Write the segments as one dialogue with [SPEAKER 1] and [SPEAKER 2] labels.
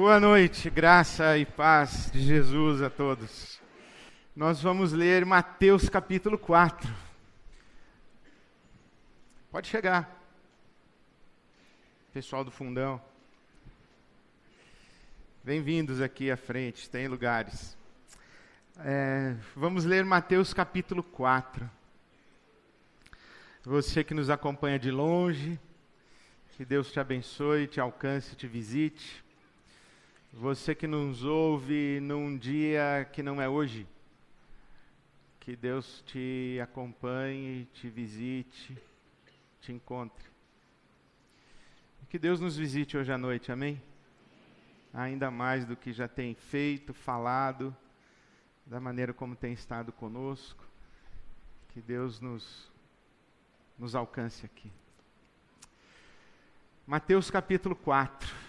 [SPEAKER 1] Boa noite, graça e paz de Jesus a todos. Nós vamos ler Mateus capítulo 4. Pode chegar. Pessoal do fundão. Bem-vindos aqui à frente, tem lugares. É, vamos ler Mateus capítulo 4. Você que nos acompanha de longe, que Deus te abençoe, te alcance, te visite. Você que nos ouve num dia que não é hoje, que Deus te acompanhe, te visite, te encontre. Que Deus nos visite hoje à noite, amém? Ainda mais do que já tem feito, falado, da maneira como tem estado conosco. Que Deus nos, nos alcance aqui. Mateus capítulo 4.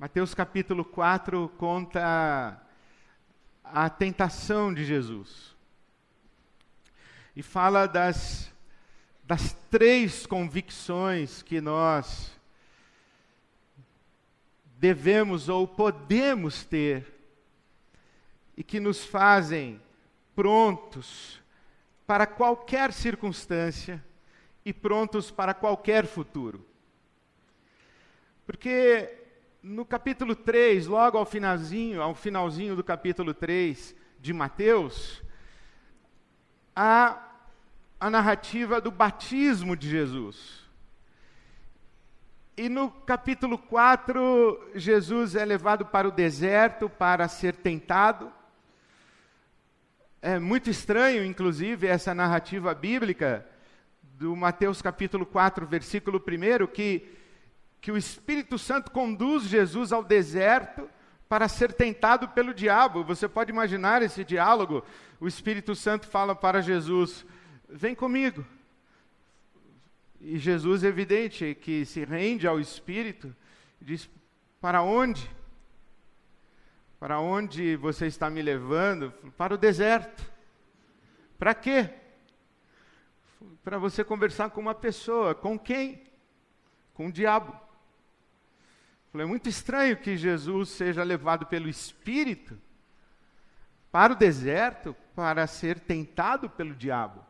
[SPEAKER 1] Mateus capítulo 4 conta a tentação de Jesus. E fala das, das três convicções que nós devemos ou podemos ter e que nos fazem prontos para qualquer circunstância e prontos para qualquer futuro. Porque no capítulo 3, logo ao finalzinho, ao finalzinho do capítulo 3 de Mateus, há a narrativa do batismo de Jesus. E no capítulo 4, Jesus é levado para o deserto para ser tentado. É muito estranho, inclusive, essa narrativa bíblica do Mateus capítulo 4, versículo 1, que que o Espírito Santo conduz Jesus ao deserto para ser tentado pelo diabo. Você pode imaginar esse diálogo? O Espírito Santo fala para Jesus: Vem comigo. E Jesus, evidente, que se rende ao Espírito, diz: Para onde? Para onde você está me levando? Para o deserto. Para quê? Para você conversar com uma pessoa. Com quem? Com o diabo. Falei, é muito estranho que Jesus seja levado pelo Espírito para o deserto para ser tentado pelo diabo,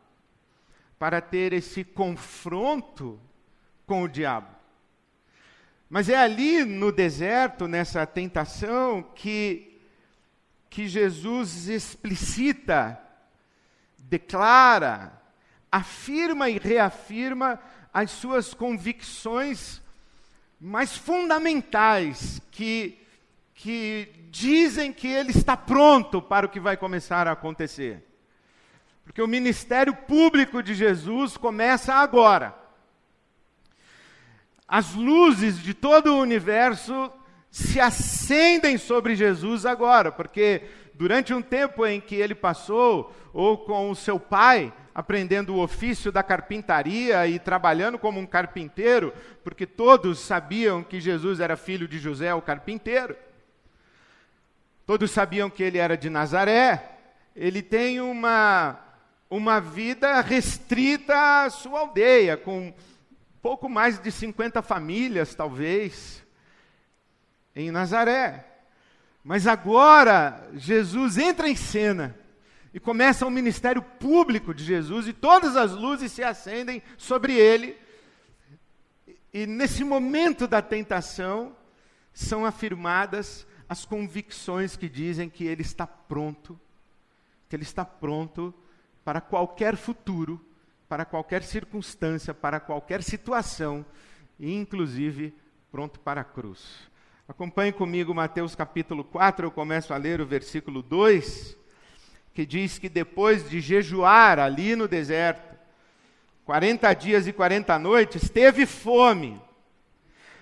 [SPEAKER 1] para ter esse confronto com o diabo. Mas é ali no deserto, nessa tentação, que, que Jesus explicita, declara, afirma e reafirma as suas convicções mais fundamentais que, que dizem que ele está pronto para o que vai começar a acontecer. Porque o ministério público de Jesus começa agora. As luzes de todo o universo se acendem sobre Jesus agora, porque durante um tempo em que ele passou, ou com o seu pai, aprendendo o ofício da carpintaria e trabalhando como um carpinteiro, porque todos sabiam que Jesus era filho de José, o carpinteiro. Todos sabiam que ele era de Nazaré. Ele tem uma, uma vida restrita à sua aldeia, com pouco mais de 50 famílias, talvez, em Nazaré. Mas agora, Jesus entra em cena e começa o ministério público de Jesus e todas as luzes se acendem sobre ele. E nesse momento da tentação são afirmadas as convicções que dizem que ele está pronto, que ele está pronto para qualquer futuro, para qualquer circunstância, para qualquer situação, e inclusive pronto para a cruz. Acompanhe comigo Mateus capítulo 4, eu começo a ler o versículo 2 que diz que depois de jejuar ali no deserto, 40 dias e 40 noites, teve fome.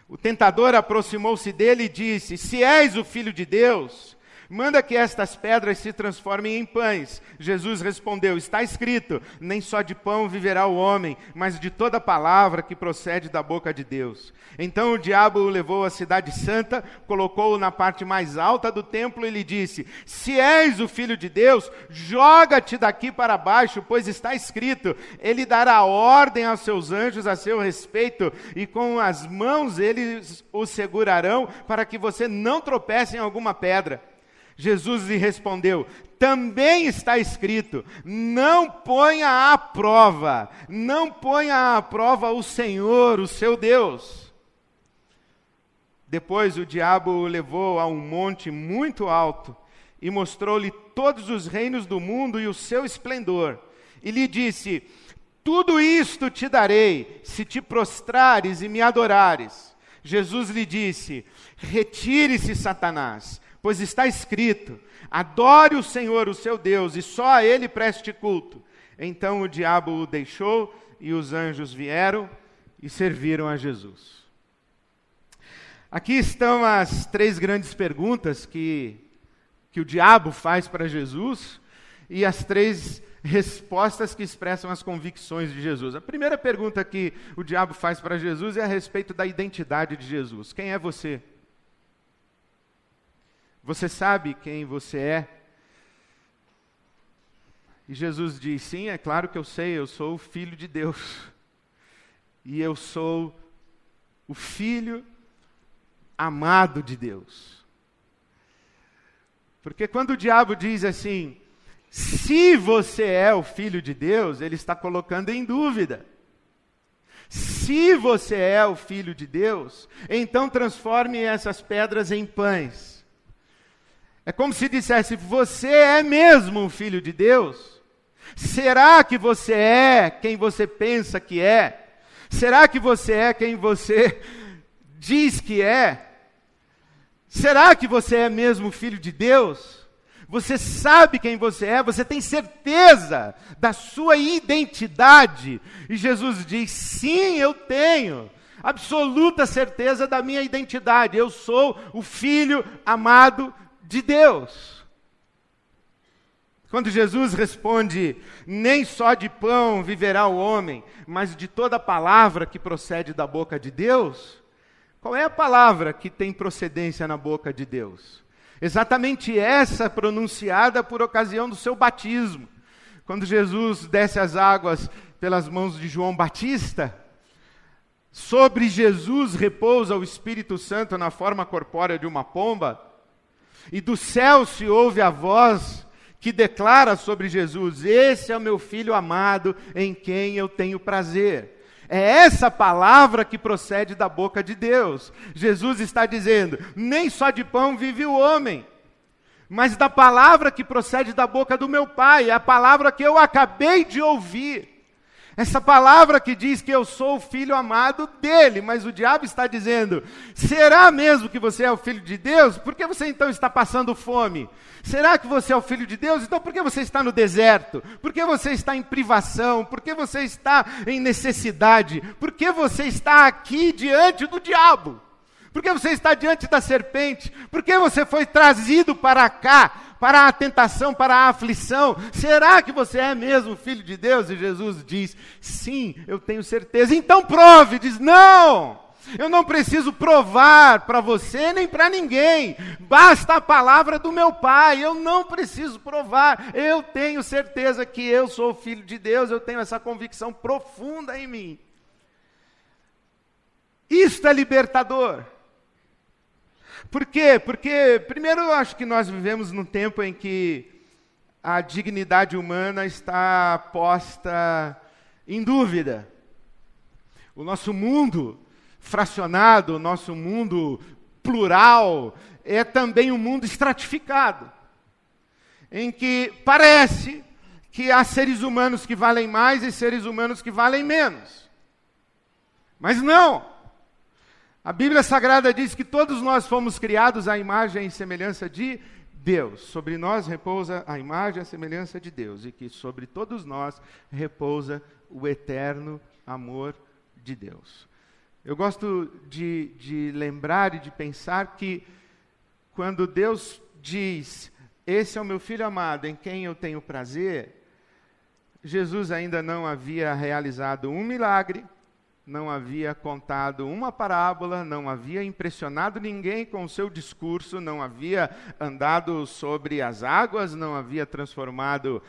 [SPEAKER 1] O tentador aproximou-se dele e disse: Se és o filho de Deus, Manda que estas pedras se transformem em pães. Jesus respondeu: Está escrito: Nem só de pão viverá o homem, mas de toda palavra que procede da boca de Deus. Então o diabo o levou à cidade santa, colocou-o na parte mais alta do templo e lhe disse: Se és o filho de Deus, joga-te daqui para baixo, pois está escrito: Ele dará ordem aos seus anjos a seu respeito, e com as mãos eles o segurarão, para que você não tropece em alguma pedra. Jesus lhe respondeu: Também está escrito: Não ponha à prova, não ponha à prova o Senhor, o seu Deus. Depois o diabo o levou a um monte muito alto e mostrou-lhe todos os reinos do mundo e o seu esplendor. E lhe disse: Tudo isto te darei, se te prostrares e me adorares. Jesus lhe disse: Retire-se, Satanás Pois está escrito: adore o Senhor, o seu Deus, e só a ele preste culto. Então o diabo o deixou e os anjos vieram e serviram a Jesus. Aqui estão as três grandes perguntas que, que o diabo faz para Jesus e as três respostas que expressam as convicções de Jesus. A primeira pergunta que o diabo faz para Jesus é a respeito da identidade de Jesus. Quem é você? Você sabe quem você é? E Jesus diz: Sim, é claro que eu sei, eu sou o filho de Deus. E eu sou o filho amado de Deus. Porque quando o diabo diz assim, se você é o filho de Deus, ele está colocando em dúvida. Se você é o filho de Deus, então transforme essas pedras em pães. É como se dissesse: Você é mesmo um filho de Deus? Será que você é quem você pensa que é? Será que você é quem você diz que é? Será que você é mesmo filho de Deus? Você sabe quem você é, você tem certeza da sua identidade. E Jesus diz: sim, eu tenho absoluta certeza da minha identidade. Eu sou o filho amado de Deus. Quando Jesus responde: Nem só de pão viverá o homem, mas de toda palavra que procede da boca de Deus. Qual é a palavra que tem procedência na boca de Deus? Exatamente essa pronunciada por ocasião do seu batismo. Quando Jesus desce as águas pelas mãos de João Batista, sobre Jesus repousa o Espírito Santo na forma corpórea de uma pomba. E do céu se ouve a voz que declara sobre Jesus: Esse é o meu filho amado, em quem eu tenho prazer. É essa palavra que procede da boca de Deus. Jesus está dizendo: nem só de pão vive o homem, mas da palavra que procede da boca do meu Pai, é a palavra que eu acabei de ouvir. Essa palavra que diz que eu sou o filho amado dele, mas o diabo está dizendo: será mesmo que você é o filho de Deus? Por que você então está passando fome? Será que você é o filho de Deus? Então por que você está no deserto? Por que você está em privação? Por que você está em necessidade? Por que você está aqui diante do diabo? Por que você está diante da serpente? Por que você foi trazido para cá? Para a tentação, para a aflição. Será que você é mesmo filho de Deus? E Jesus diz: Sim, eu tenho certeza. Então prove. Diz: Não. Eu não preciso provar para você nem para ninguém. Basta a palavra do meu Pai. Eu não preciso provar. Eu tenho certeza que eu sou filho de Deus. Eu tenho essa convicção profunda em mim. Isto é libertador. Por quê? Porque, primeiro, eu acho que nós vivemos num tempo em que a dignidade humana está posta em dúvida. O nosso mundo fracionado, o nosso mundo plural, é também um mundo estratificado, em que parece que há seres humanos que valem mais e seres humanos que valem menos. Mas não! A Bíblia Sagrada diz que todos nós fomos criados à imagem e semelhança de Deus. Sobre nós repousa a imagem e a semelhança de Deus, e que sobre todos nós repousa o eterno amor de Deus. Eu gosto de, de lembrar e de pensar que quando Deus diz: Esse é o meu filho amado, em quem eu tenho prazer, Jesus ainda não havia realizado um milagre, não havia contado uma parábola, não havia impressionado ninguém com o seu discurso, não havia andado sobre as águas, não havia transformado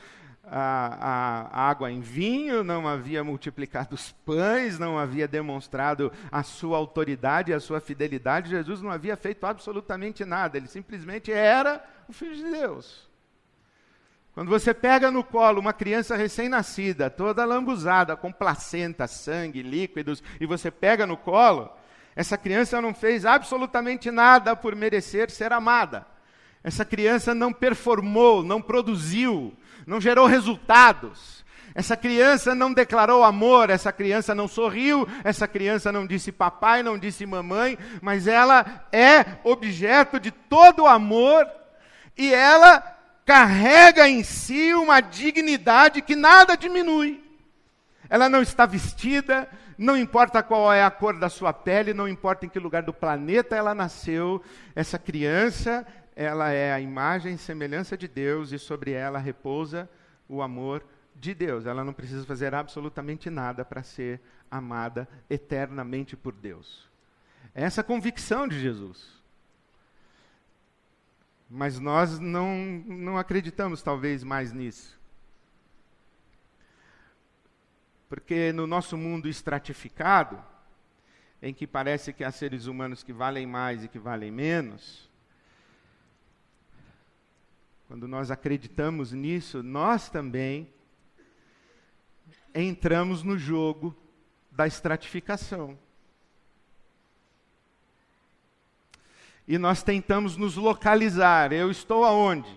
[SPEAKER 1] a, a, água em vinho, não havia multiplicado os pães, não havia demonstrado a sua autoridade, a sua fidelidade. Jesus não havia feito absolutamente nada, ele simplesmente era o Filho de Deus. Quando você pega no colo uma criança recém-nascida, toda lambuzada, com placenta, sangue, líquidos, e você pega no colo, essa criança não fez absolutamente nada por merecer ser amada. Essa criança não performou, não produziu, não gerou resultados. Essa criança não declarou amor, essa criança não sorriu, essa criança não disse papai, não disse mamãe, mas ela é objeto de todo amor e ela carrega em si uma dignidade que nada diminui. Ela não está vestida, não importa qual é a cor da sua pele, não importa em que lugar do planeta ela nasceu, essa criança ela é a imagem e semelhança de Deus e sobre ela repousa o amor de Deus. Ela não precisa fazer absolutamente nada para ser amada eternamente por Deus. É essa convicção de Jesus. Mas nós não, não acreditamos, talvez, mais nisso. Porque no nosso mundo estratificado, em que parece que há seres humanos que valem mais e que valem menos, quando nós acreditamos nisso, nós também entramos no jogo da estratificação. E nós tentamos nos localizar. Eu estou aonde?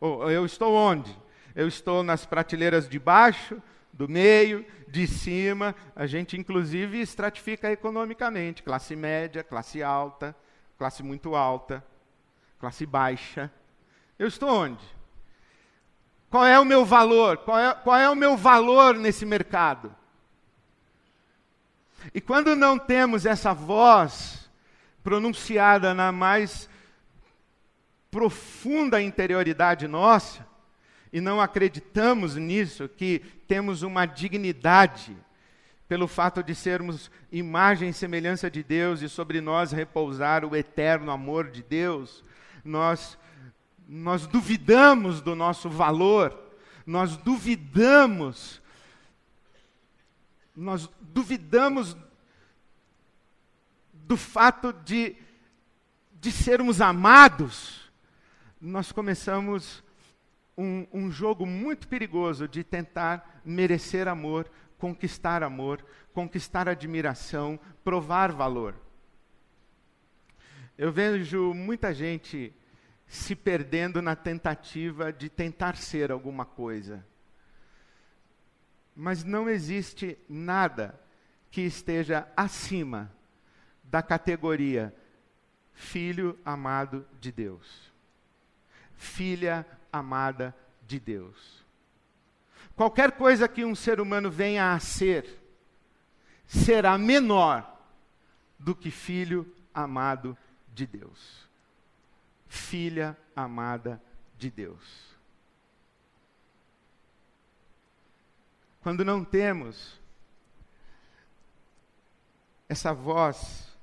[SPEAKER 1] Eu estou onde? Eu estou nas prateleiras de baixo, do meio, de cima. A gente, inclusive, estratifica economicamente: classe média, classe alta, classe muito alta, classe baixa. Eu estou onde? Qual é o meu valor? Qual é, qual é o meu valor nesse mercado? E quando não temos essa voz pronunciada na mais profunda interioridade nossa, e não acreditamos nisso, que temos uma dignidade pelo fato de sermos imagem e semelhança de Deus e sobre nós repousar o eterno amor de Deus, nós nós duvidamos do nosso valor, nós duvidamos, nós duvidamos do fato de, de sermos amados, nós começamos um, um jogo muito perigoso de tentar merecer amor, conquistar amor, conquistar admiração, provar valor. Eu vejo muita gente se perdendo na tentativa de tentar ser alguma coisa. Mas não existe nada que esteja acima da categoria filho amado de Deus. Filha amada de Deus. Qualquer coisa que um ser humano venha a ser, será menor do que filho amado de Deus filha amada de Deus. Quando não temos essa voz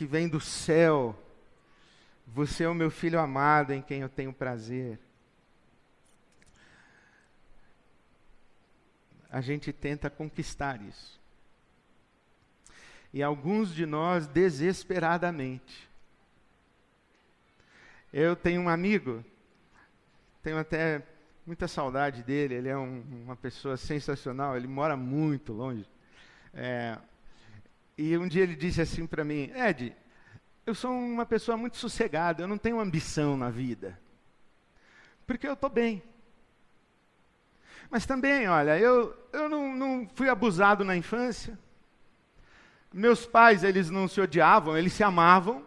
[SPEAKER 1] que vem do céu, você é o meu filho amado em quem eu tenho prazer. A gente tenta conquistar isso. E alguns de nós desesperadamente eu tenho um amigo, tenho até muita saudade dele, ele é um, uma pessoa sensacional, ele mora muito longe. É, e um dia ele disse assim para mim: Ed, eu sou uma pessoa muito sossegada, eu não tenho ambição na vida, porque eu estou bem. Mas também, olha, eu, eu não, não fui abusado na infância. Meus pais, eles não se odiavam, eles se amavam.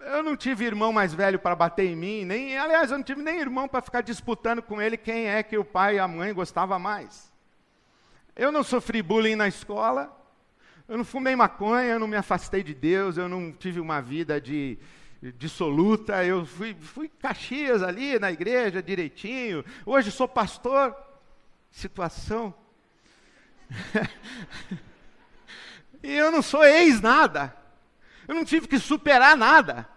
[SPEAKER 1] Eu não tive irmão mais velho para bater em mim, nem, aliás, eu não tive nem irmão para ficar disputando com ele quem é que o pai e a mãe gostava mais. Eu não sofri bullying na escola, eu não fumei maconha, eu não me afastei de Deus, eu não tive uma vida de, dissoluta, eu fui, fui Caxias ali na igreja direitinho, hoje sou pastor. Situação. e eu não sou ex nada. Eu não tive que superar nada.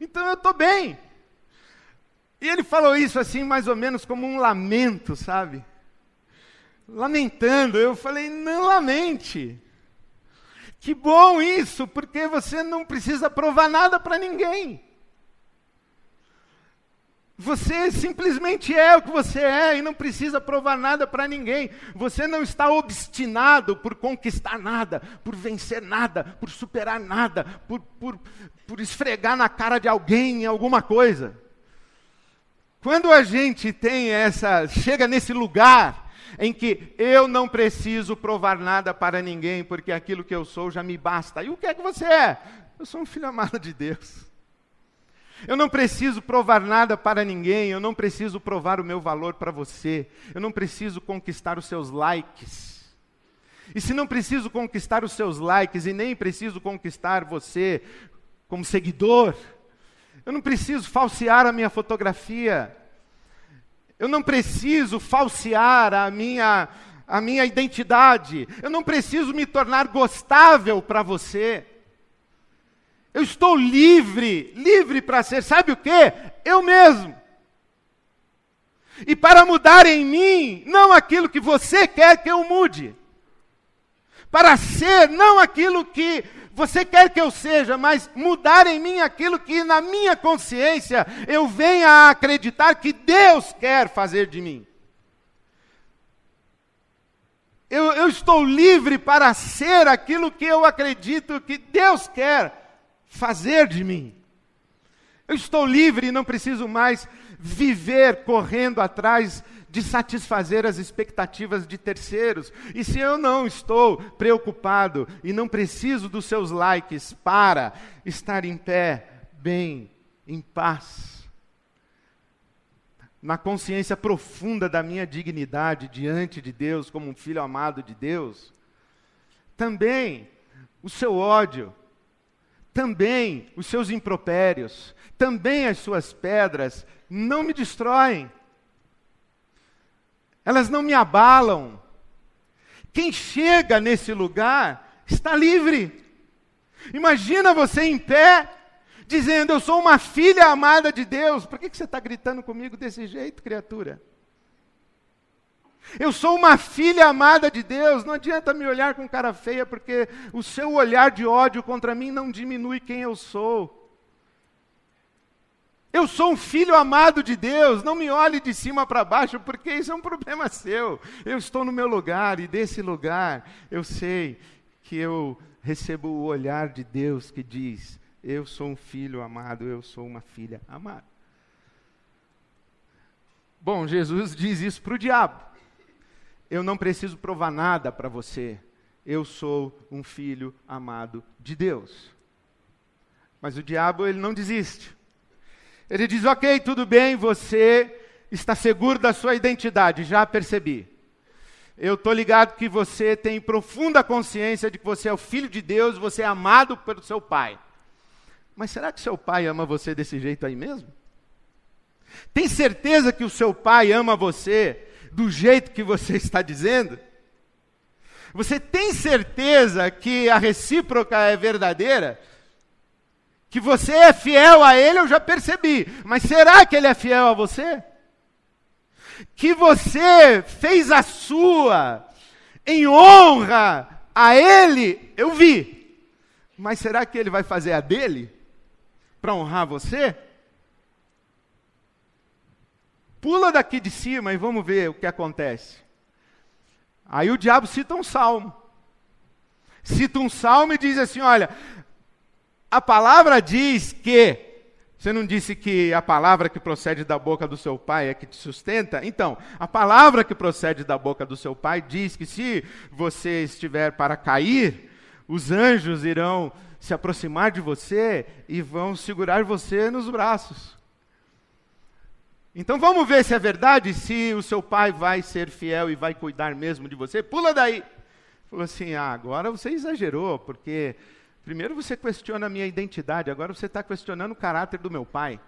[SPEAKER 1] Então eu estou bem. E ele falou isso assim, mais ou menos como um lamento, sabe? Lamentando. Eu falei, não lamente. Que bom isso, porque você não precisa provar nada para ninguém. Você simplesmente é o que você é e não precisa provar nada para ninguém. Você não está obstinado por conquistar nada, por vencer nada, por superar nada, por, por, por esfregar na cara de alguém alguma coisa. Quando a gente tem essa, chega nesse lugar em que eu não preciso provar nada para ninguém, porque aquilo que eu sou já me basta. E o que é que você é? Eu sou um filho amado de Deus. Eu não preciso provar nada para ninguém, eu não preciso provar o meu valor para você, eu não preciso conquistar os seus likes. E se não preciso conquistar os seus likes e nem preciso conquistar você como seguidor, eu não preciso falsear a minha fotografia, eu não preciso falsear a minha, a minha identidade. Eu não preciso me tornar gostável para você. Eu estou livre, livre para ser, sabe o que? Eu mesmo. E para mudar em mim, não aquilo que você quer que eu mude. Para ser, não aquilo que você quer que eu seja, mas mudar em mim aquilo que na minha consciência eu venha a acreditar que Deus quer fazer de mim. Eu, eu estou livre para ser aquilo que eu acredito que Deus quer fazer de mim. Eu estou livre e não preciso mais viver correndo atrás de satisfazer as expectativas de terceiros. E se eu não estou preocupado e não preciso dos seus likes para estar em pé, bem, em paz, na consciência profunda da minha dignidade diante de Deus, como um filho amado de Deus, também o seu ódio, também os seus impropérios, também as suas pedras não me destroem elas não me abalam. Quem chega nesse lugar está livre. Imagina você em pé, dizendo: Eu sou uma filha amada de Deus. Por que, você está gritando comigo desse jeito, criatura? Eu sou uma filha amada de Deus. Não adianta me olhar com cara feia, porque o seu olhar de ódio contra mim não diminui quem eu sou. Eu sou um filho amado de Deus, não me olhe de cima para baixo, porque isso é um problema seu. Eu estou no meu lugar e desse lugar eu sei que eu recebo o olhar de Deus que diz: Eu sou um filho amado, eu sou uma filha amada. Bom, Jesus diz isso para o diabo. Eu não preciso provar nada para você. Eu sou um filho amado de Deus. Mas o diabo, ele não desiste. Ele diz: Ok, tudo bem, você está seguro da sua identidade, já percebi. Eu estou ligado que você tem profunda consciência de que você é o filho de Deus, você é amado pelo seu pai. Mas será que seu pai ama você desse jeito aí mesmo? Tem certeza que o seu pai ama você do jeito que você está dizendo? Você tem certeza que a recíproca é verdadeira? Que você é fiel a Ele, eu já percebi. Mas será que Ele é fiel a você? Que você fez a sua em honra a Ele, eu vi. Mas será que Ele vai fazer a dele? Para honrar você? Pula daqui de cima e vamos ver o que acontece. Aí o diabo cita um salmo. Cita um salmo e diz assim: Olha, a palavra diz que. Você não disse que a palavra que procede da boca do seu pai é que te sustenta? Então, a palavra que procede da boca do seu pai diz que se você estiver para cair, os anjos irão se aproximar de você e vão segurar você nos braços. Então vamos ver se é verdade, se o seu pai vai ser fiel e vai cuidar mesmo de você. Pula daí. Falou assim: ah, agora você exagerou, porque Primeiro você questiona a minha identidade, agora você está questionando o caráter do meu pai.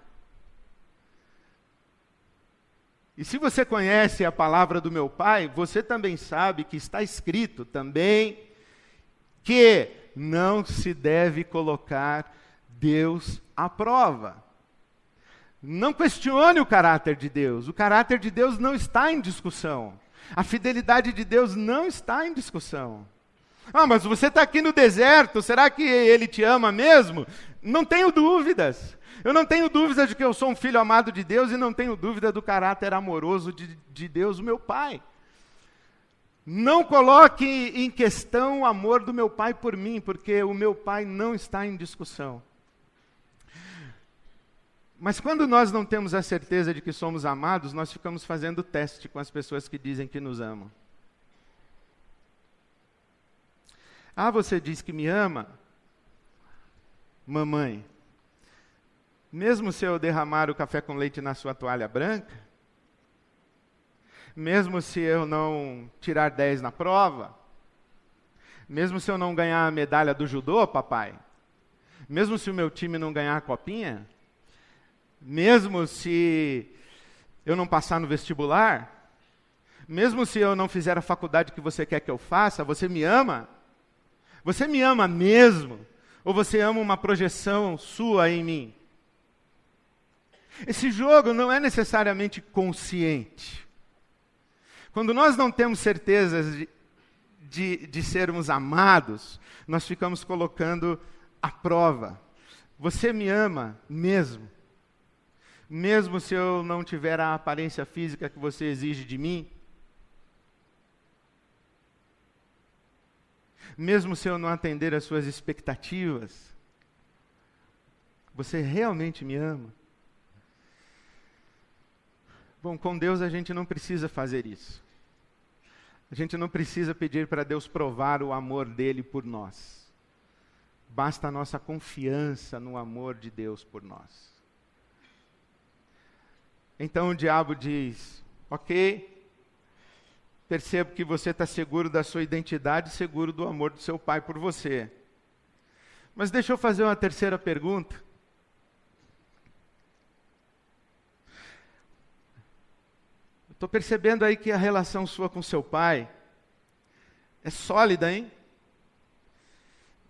[SPEAKER 1] E se você conhece a palavra do meu pai, você também sabe que está escrito também que não se deve colocar Deus à prova. Não questione o caráter de Deus. O caráter de Deus não está em discussão. A fidelidade de Deus não está em discussão. Ah, mas você está aqui no deserto, será que ele te ama mesmo? Não tenho dúvidas. Eu não tenho dúvida de que eu sou um filho amado de Deus e não tenho dúvida do caráter amoroso de, de Deus, o meu Pai. Não coloque em questão o amor do meu Pai por mim, porque o meu Pai não está em discussão. Mas quando nós não temos a certeza de que somos amados, nós ficamos fazendo teste com as pessoas que dizem que nos amam. Ah, você diz que me ama? Mamãe, mesmo se eu derramar o café com leite na sua toalha branca, mesmo se eu não tirar 10 na prova, mesmo se eu não ganhar a medalha do judô, papai, mesmo se o meu time não ganhar a copinha, mesmo se eu não passar no vestibular, mesmo se eu não fizer a faculdade que você quer que eu faça, você me ama? Você me ama mesmo? Ou você ama uma projeção sua em mim? Esse jogo não é necessariamente consciente. Quando nós não temos certezas de, de, de sermos amados, nós ficamos colocando a prova. Você me ama mesmo? Mesmo se eu não tiver a aparência física que você exige de mim? Mesmo se eu não atender às suas expectativas? Você realmente me ama? Bom, com Deus a gente não precisa fazer isso. A gente não precisa pedir para Deus provar o amor dele por nós. Basta a nossa confiança no amor de Deus por nós. Então o diabo diz: Ok, percebo que você está seguro da sua identidade, seguro do amor do seu pai por você. Mas deixa eu fazer uma terceira pergunta. Estou percebendo aí que a relação sua com seu pai é sólida, hein?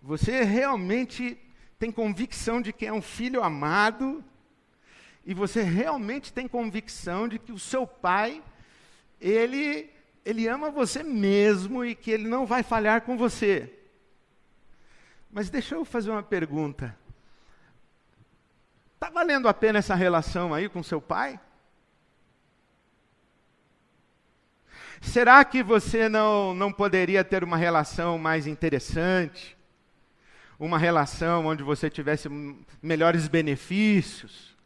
[SPEAKER 1] Você realmente tem convicção de que é um filho amado e você realmente tem convicção de que o seu pai ele ele ama você mesmo e que ele não vai falhar com você. Mas deixa eu fazer uma pergunta. Está valendo a pena essa relação aí com seu pai? Será que você não, não poderia ter uma relação mais interessante? Uma relação onde você tivesse melhores benefícios?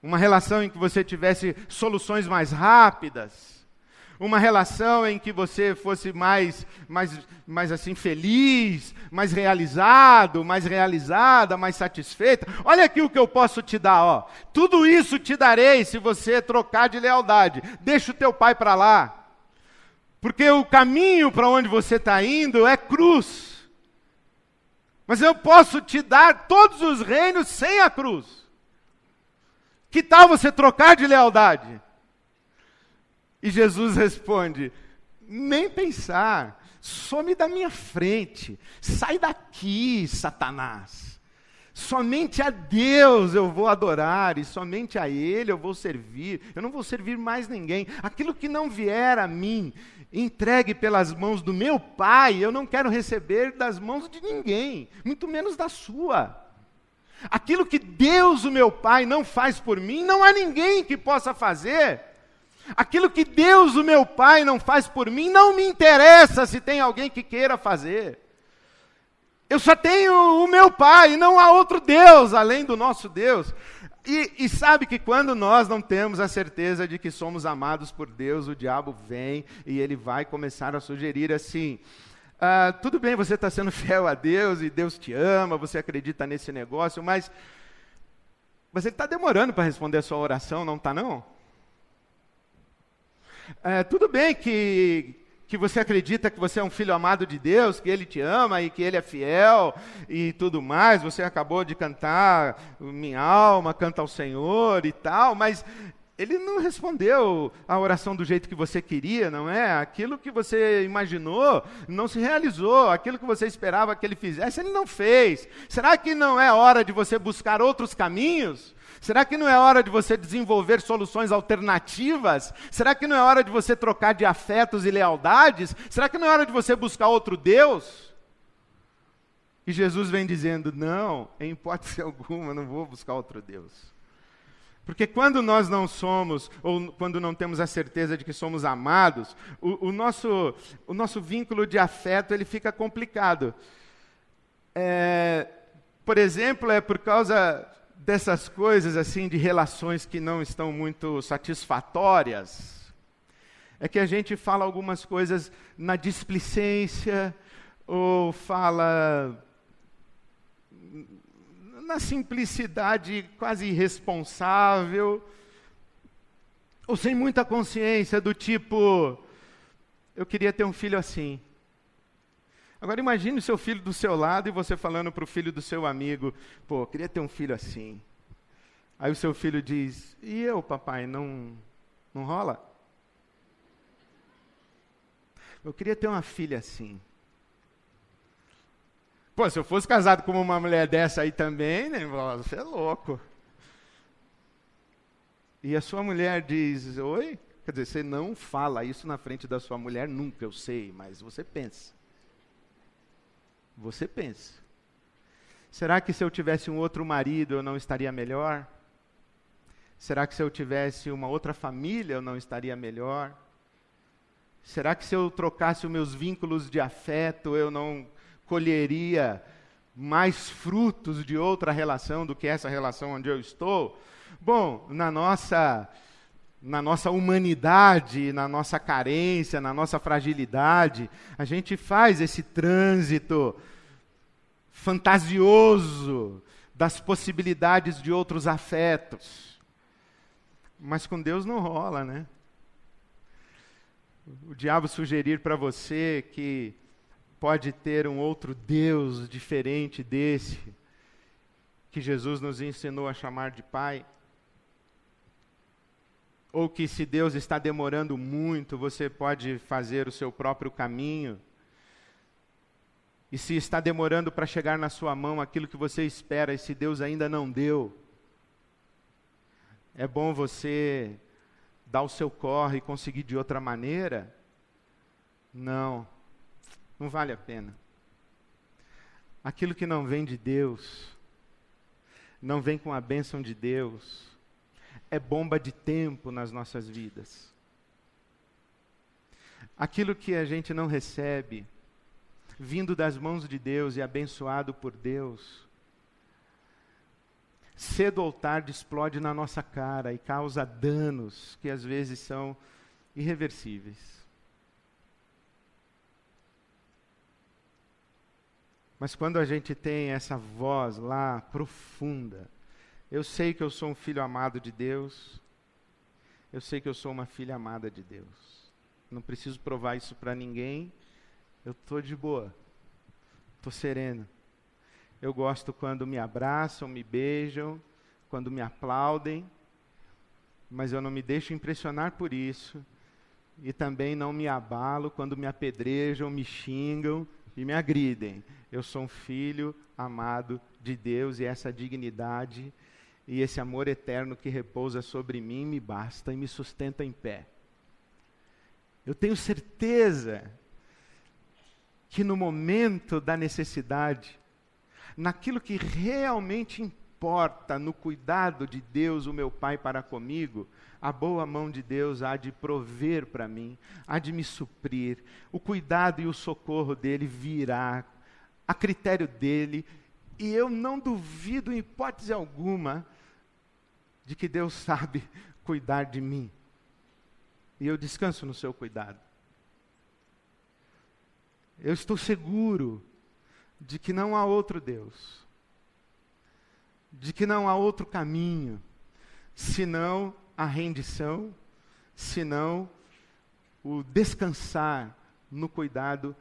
[SPEAKER 1] Uma relação em que você tivesse soluções mais rápidas? Uma relação em que você fosse mais, mais, mais assim feliz, mais realizado, mais realizada, mais satisfeita. Olha aqui o que eu posso te dar, ó. Tudo isso te darei se você trocar de lealdade. Deixa o teu pai para lá. Porque o caminho para onde você está indo é cruz. Mas eu posso te dar todos os reinos sem a cruz. Que tal você trocar de lealdade? E Jesus responde: nem pensar, some da minha frente, sai daqui, Satanás. Somente a Deus eu vou adorar e somente a Ele eu vou servir. Eu não vou servir mais ninguém. Aquilo que não vier a mim, entregue pelas mãos do meu Pai, eu não quero receber das mãos de ninguém, muito menos da sua. Aquilo que Deus, o meu Pai, não faz por mim, não há ninguém que possa fazer. Aquilo que Deus, o meu Pai, não faz por mim, não me interessa se tem alguém que queira fazer. Eu só tenho o meu Pai, não há outro Deus além do nosso Deus. E, e, sabe que quando nós não temos a certeza de que somos amados por Deus, o diabo vem e ele vai começar a sugerir assim: ah, tudo bem, você está sendo fiel a Deus e Deus te ama, você acredita nesse negócio, mas, ele está demorando para responder a sua oração, não está não? É, tudo bem que que você acredita que você é um filho amado de Deus, que Ele te ama e que Ele é fiel e tudo mais. Você acabou de cantar Minha alma canta ao Senhor e tal, mas ele não respondeu a oração do jeito que você queria, não é? Aquilo que você imaginou não se realizou, aquilo que você esperava que ele fizesse, ele não fez. Será que não é hora de você buscar outros caminhos? Será que não é hora de você desenvolver soluções alternativas? Será que não é hora de você trocar de afetos e lealdades? Será que não é hora de você buscar outro Deus? E Jesus vem dizendo: não, em hipótese alguma, não vou buscar outro Deus. Porque quando nós não somos, ou quando não temos a certeza de que somos amados, o, o nosso, o nosso vínculo de afeto ele fica complicado. É, por exemplo, é por causa dessas coisas assim de relações que não estão muito satisfatórias, é que a gente fala algumas coisas na displicência, ou fala na simplicidade quase irresponsável, ou sem muita consciência, do tipo, eu queria ter um filho assim. Agora imagine o seu filho do seu lado e você falando para o filho do seu amigo, pô, eu queria ter um filho assim. Aí o seu filho diz, e eu, papai, não, não rola? Eu queria ter uma filha assim. Pô, se eu fosse casado com uma mulher dessa aí também, né, você é louco. E a sua mulher diz: Oi? Quer dizer, você não fala isso na frente da sua mulher nunca, eu sei, mas você pensa. Você pensa. Será que se eu tivesse um outro marido eu não estaria melhor? Será que se eu tivesse uma outra família eu não estaria melhor? Será que se eu trocasse os meus vínculos de afeto eu não colheria mais frutos de outra relação do que essa relação onde eu estou? Bom, na nossa na nossa humanidade, na nossa carência, na nossa fragilidade, a gente faz esse trânsito fantasioso das possibilidades de outros afetos. Mas com Deus não rola, né? O diabo sugerir para você que pode ter um outro Deus diferente desse que Jesus nos ensinou a chamar de Pai? Ou que se Deus está demorando muito, você pode fazer o seu próprio caminho? E se está demorando para chegar na sua mão aquilo que você espera, e se Deus ainda não deu, é bom você dar o seu corre e conseguir de outra maneira? Não. Não vale a pena. Aquilo que não vem de Deus, não vem com a bênção de Deus, é bomba de tempo nas nossas vidas. Aquilo que a gente não recebe, vindo das mãos de Deus e abençoado por Deus, cedo ou tarde explode na nossa cara e causa danos que às vezes são irreversíveis. Mas quando a gente tem essa voz lá profunda, eu sei que eu sou um filho amado de Deus, eu sei que eu sou uma filha amada de Deus. Não preciso provar isso para ninguém, eu estou de boa, estou sereno. Eu gosto quando me abraçam, me beijam, quando me aplaudem, mas eu não me deixo impressionar por isso. E também não me abalo quando me apedrejam, me xingam e me agridem. Eu sou um filho amado de Deus e essa dignidade e esse amor eterno que repousa sobre mim me basta e me sustenta em pé. Eu tenho certeza que no momento da necessidade, naquilo que realmente importa, no cuidado de Deus, o meu Pai, para comigo, a boa mão de Deus há de prover para mim, há de me suprir, o cuidado e o socorro dele virá a critério dele, e eu não duvido, em hipótese alguma, de que Deus sabe cuidar de mim. E eu descanso no seu cuidado. Eu estou seguro de que não há outro Deus, de que não há outro caminho, senão a rendição, senão o descansar no cuidado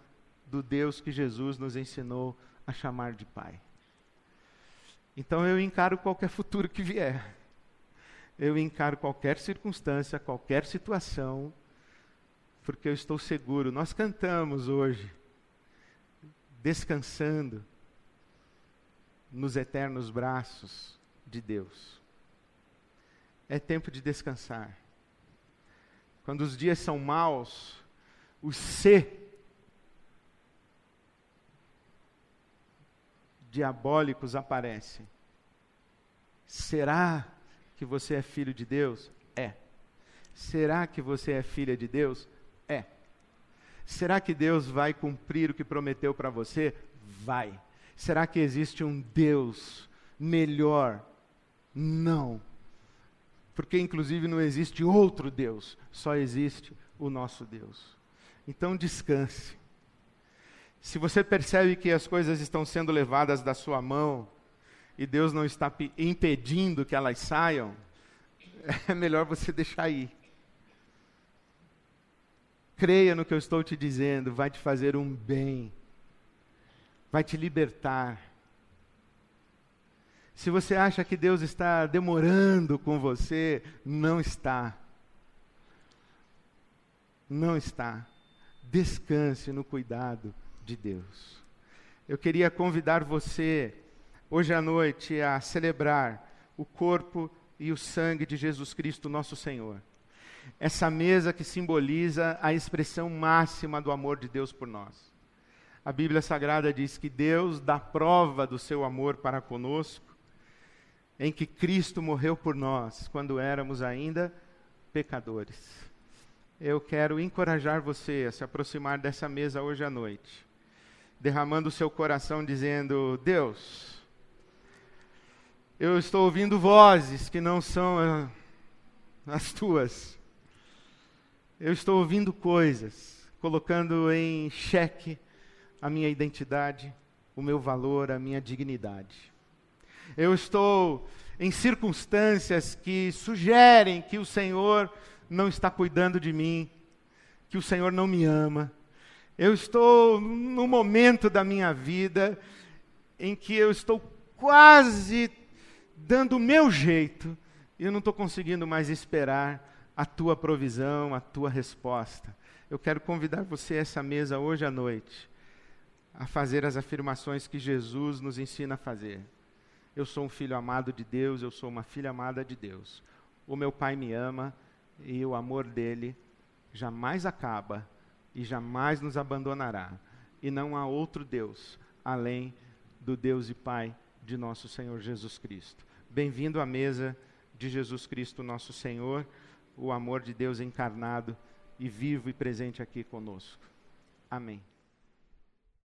[SPEAKER 1] do Deus que Jesus nos ensinou a chamar de Pai. Então eu encaro qualquer futuro que vier. Eu encaro qualquer circunstância, qualquer situação, porque eu estou seguro. Nós cantamos hoje, descansando nos eternos braços de Deus. É tempo de descansar. Quando os dias são maus, os C diabólicos aparecem. Será que você é filho de Deus? É. Será que você é filha de Deus? É. Será que Deus vai cumprir o que prometeu para você? Vai. Será que existe um Deus melhor? Não. Porque, inclusive, não existe outro Deus, só existe o nosso Deus. Então, descanse. Se você percebe que as coisas estão sendo levadas da sua mão e Deus não está impedindo que elas saiam, é melhor você deixar ir. Creia no que eu estou te dizendo, vai te fazer um bem, vai te libertar. Se você acha que Deus está demorando com você, não está. Não está. Descanse no cuidado de Deus. Eu queria convidar você, hoje à noite, a celebrar o corpo e o sangue de Jesus Cristo, nosso Senhor. Essa mesa que simboliza a expressão máxima do amor de Deus por nós. A Bíblia Sagrada diz que Deus dá prova do seu amor para conosco, em que Cristo morreu por nós quando éramos ainda pecadores. Eu quero encorajar você a se aproximar dessa mesa hoje à noite derramando o seu coração, dizendo: Deus, eu estou ouvindo vozes que não são as tuas. Eu estou ouvindo coisas, colocando em xeque a minha identidade, o meu valor, a minha dignidade. Eu estou em circunstâncias que sugerem que o Senhor não está cuidando de mim, que o Senhor não me ama, eu estou no momento da minha vida em que eu estou quase dando o meu jeito e eu não estou conseguindo mais esperar a tua provisão, a tua resposta. Eu quero convidar você a essa mesa hoje à noite a fazer as afirmações que Jesus nos ensina a fazer. Eu sou um filho amado de Deus, eu sou uma filha amada de Deus. O meu Pai me ama e o amor dele jamais acaba e jamais nos abandonará. E não há outro Deus além do Deus e Pai de nosso Senhor Jesus Cristo. Bem-vindo à mesa de Jesus Cristo, nosso Senhor, o amor de Deus encarnado e vivo e presente aqui conosco. Amém.